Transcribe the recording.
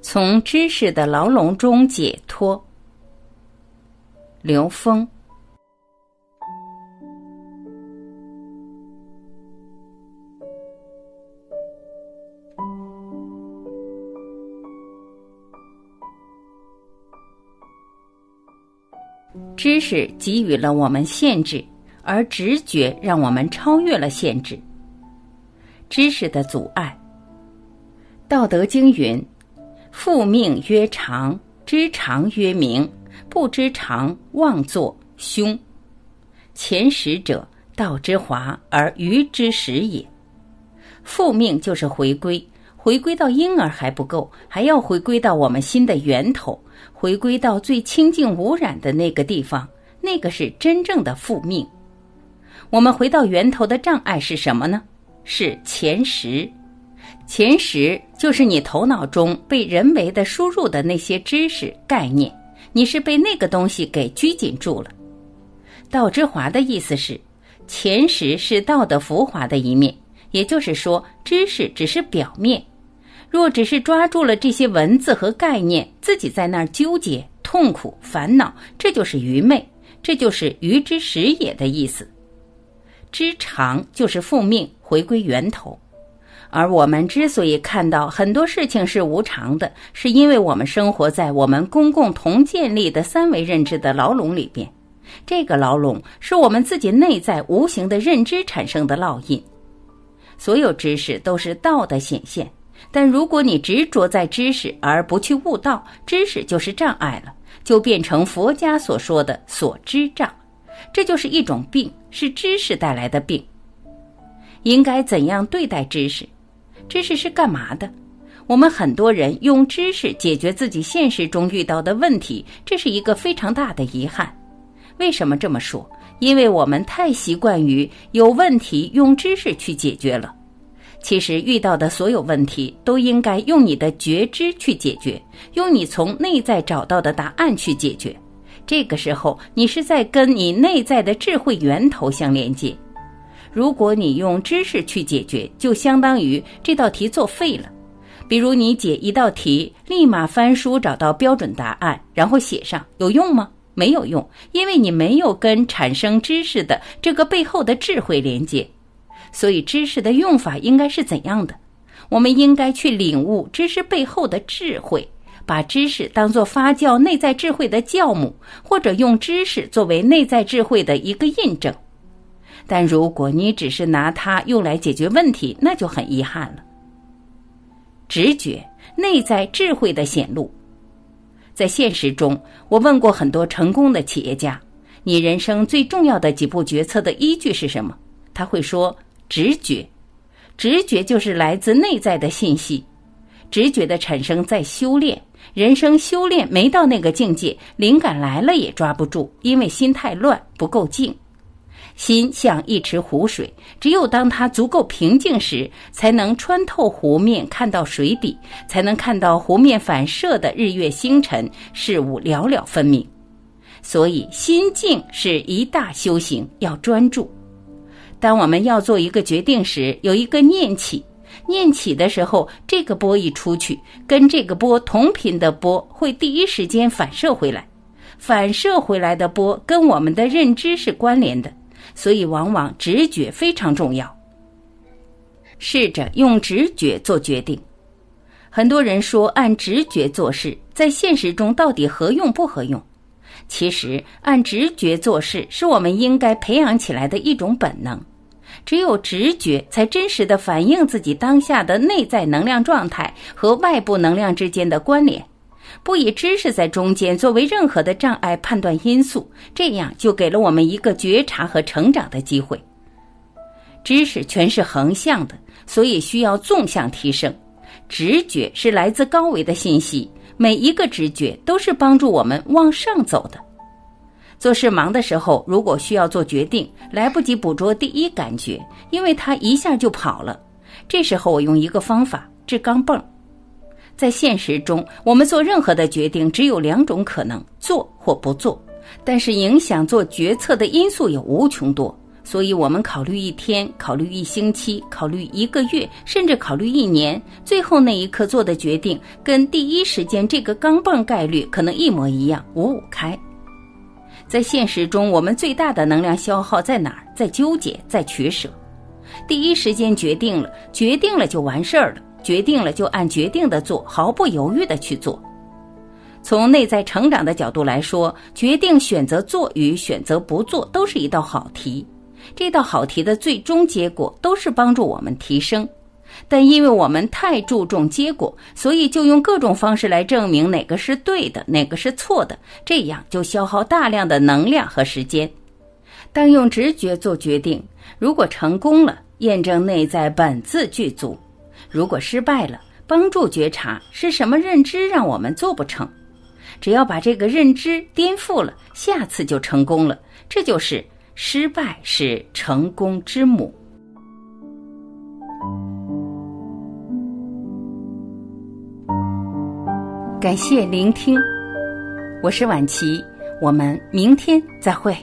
从知识的牢笼中解脱。刘峰。知识给予了我们限制，而直觉让我们超越了限制。知识的阻碍，《道德经》云。复命曰长，知常曰明，不知常妄作凶。前识者，道之华而愚之始也。复命就是回归，回归到婴儿还不够，还要回归到我们心的源头，回归到最清净无染的那个地方，那个是真正的复命。我们回到源头的障碍是什么呢？是前识。前识就是你头脑中被人为的输入的那些知识概念，你是被那个东西给拘谨住了。道之华的意思是，前识是道的浮华的一面，也就是说，知识只是表面。若只是抓住了这些文字和概念，自己在那儿纠结、痛苦、烦恼，这就是愚昧，这就是愚之始也的意思。知常就是复命，回归源头。而我们之所以看到很多事情是无常的，是因为我们生活在我们公共同建立的三维认知的牢笼里边。这个牢笼是我们自己内在无形的认知产生的烙印。所有知识都是道的显现，但如果你执着在知识而不去悟道，知识就是障碍了，就变成佛家所说的所知障。这就是一种病，是知识带来的病。应该怎样对待知识？知识是干嘛的？我们很多人用知识解决自己现实中遇到的问题，这是一个非常大的遗憾。为什么这么说？因为我们太习惯于有问题用知识去解决了。其实遇到的所有问题都应该用你的觉知去解决，用你从内在找到的答案去解决。这个时候，你是在跟你内在的智慧源头相连接。如果你用知识去解决，就相当于这道题作废了。比如你解一道题，立马翻书找到标准答案，然后写上，有用吗？没有用，因为你没有跟产生知识的这个背后的智慧连接。所以知识的用法应该是怎样的？我们应该去领悟知识背后的智慧，把知识当做发酵内在智慧的酵母，或者用知识作为内在智慧的一个印证。但如果你只是拿它用来解决问题，那就很遗憾了。直觉、内在智慧的显露，在现实中，我问过很多成功的企业家：“你人生最重要的几步决策的依据是什么？”他会说：“直觉。”直觉就是来自内在的信息。直觉的产生在修炼，人生修炼没到那个境界，灵感来了也抓不住，因为心太乱，不够静。心像一池湖水，只有当它足够平静时，才能穿透湖面看到水底，才能看到湖面反射的日月星辰，事物了了分明。所以，心静是一大修行，要专注。当我们要做一个决定时，有一个念起，念起的时候，这个波一出去，跟这个波同频的波会第一时间反射回来，反射回来的波跟我们的认知是关联的。所以，往往直觉非常重要。试着用直觉做决定。很多人说按直觉做事，在现实中到底合用不合用？其实，按直觉做事是我们应该培养起来的一种本能。只有直觉，才真实的反映自己当下的内在能量状态和外部能量之间的关联。不以知识在中间作为任何的障碍判断因素，这样就给了我们一个觉察和成长的机会。知识全是横向的，所以需要纵向提升。直觉是来自高维的信息，每一个直觉都是帮助我们往上走的。做事忙的时候，如果需要做决定，来不及捕捉第一感觉，因为它一下就跑了。这时候我用一个方法治钢镚。在现实中，我们做任何的决定只有两种可能：做或不做。但是影响做决策的因素有无穷多，所以我们考虑一天，考虑一星期，考虑一个月，甚至考虑一年，最后那一刻做的决定，跟第一时间这个钢镚概率可能一模一样，五五开。在现实中，我们最大的能量消耗在哪儿？在纠结，在取舍。第一时间决定了，决定了就完事儿了，决定了就按决定的做，毫不犹豫的去做。从内在成长的角度来说，决定选择做与选择不做都是一道好题。这道好题的最终结果都是帮助我们提升，但因为我们太注重结果，所以就用各种方式来证明哪个是对的，哪个是错的，这样就消耗大量的能量和时间。当用直觉做决定，如果成功了，验证内在本自具足；如果失败了，帮助觉察是什么认知让我们做不成。只要把这个认知颠覆了，下次就成功了。这就是。失败是成功之母。感谢聆听，我是婉琪，我们明天再会。